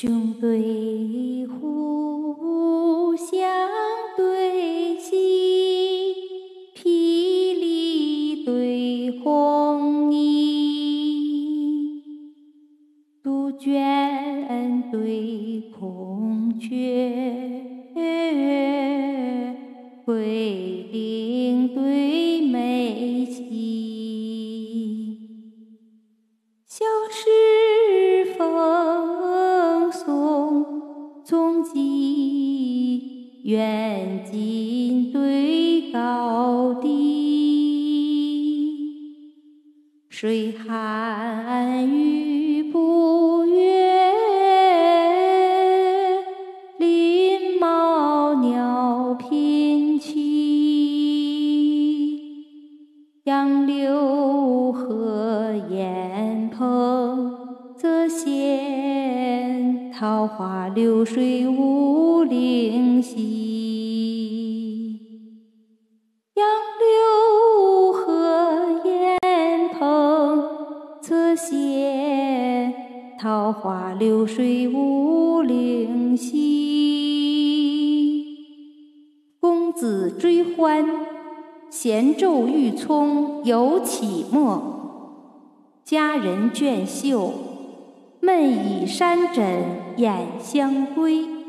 雄对虎，相对犀，霹雳对红衣，杜鹃对孔雀，桂林对梅溪，小诗远近对高低，水寒鱼不跃，林猫鸟频栖，杨柳河烟蓬，桃花流水舞灵犀。杨柳河烟蓬则现，桃花流水舞灵犀。公子追欢，闲骤欲聪犹起墨。佳人倦袖，闷倚山枕眼相归。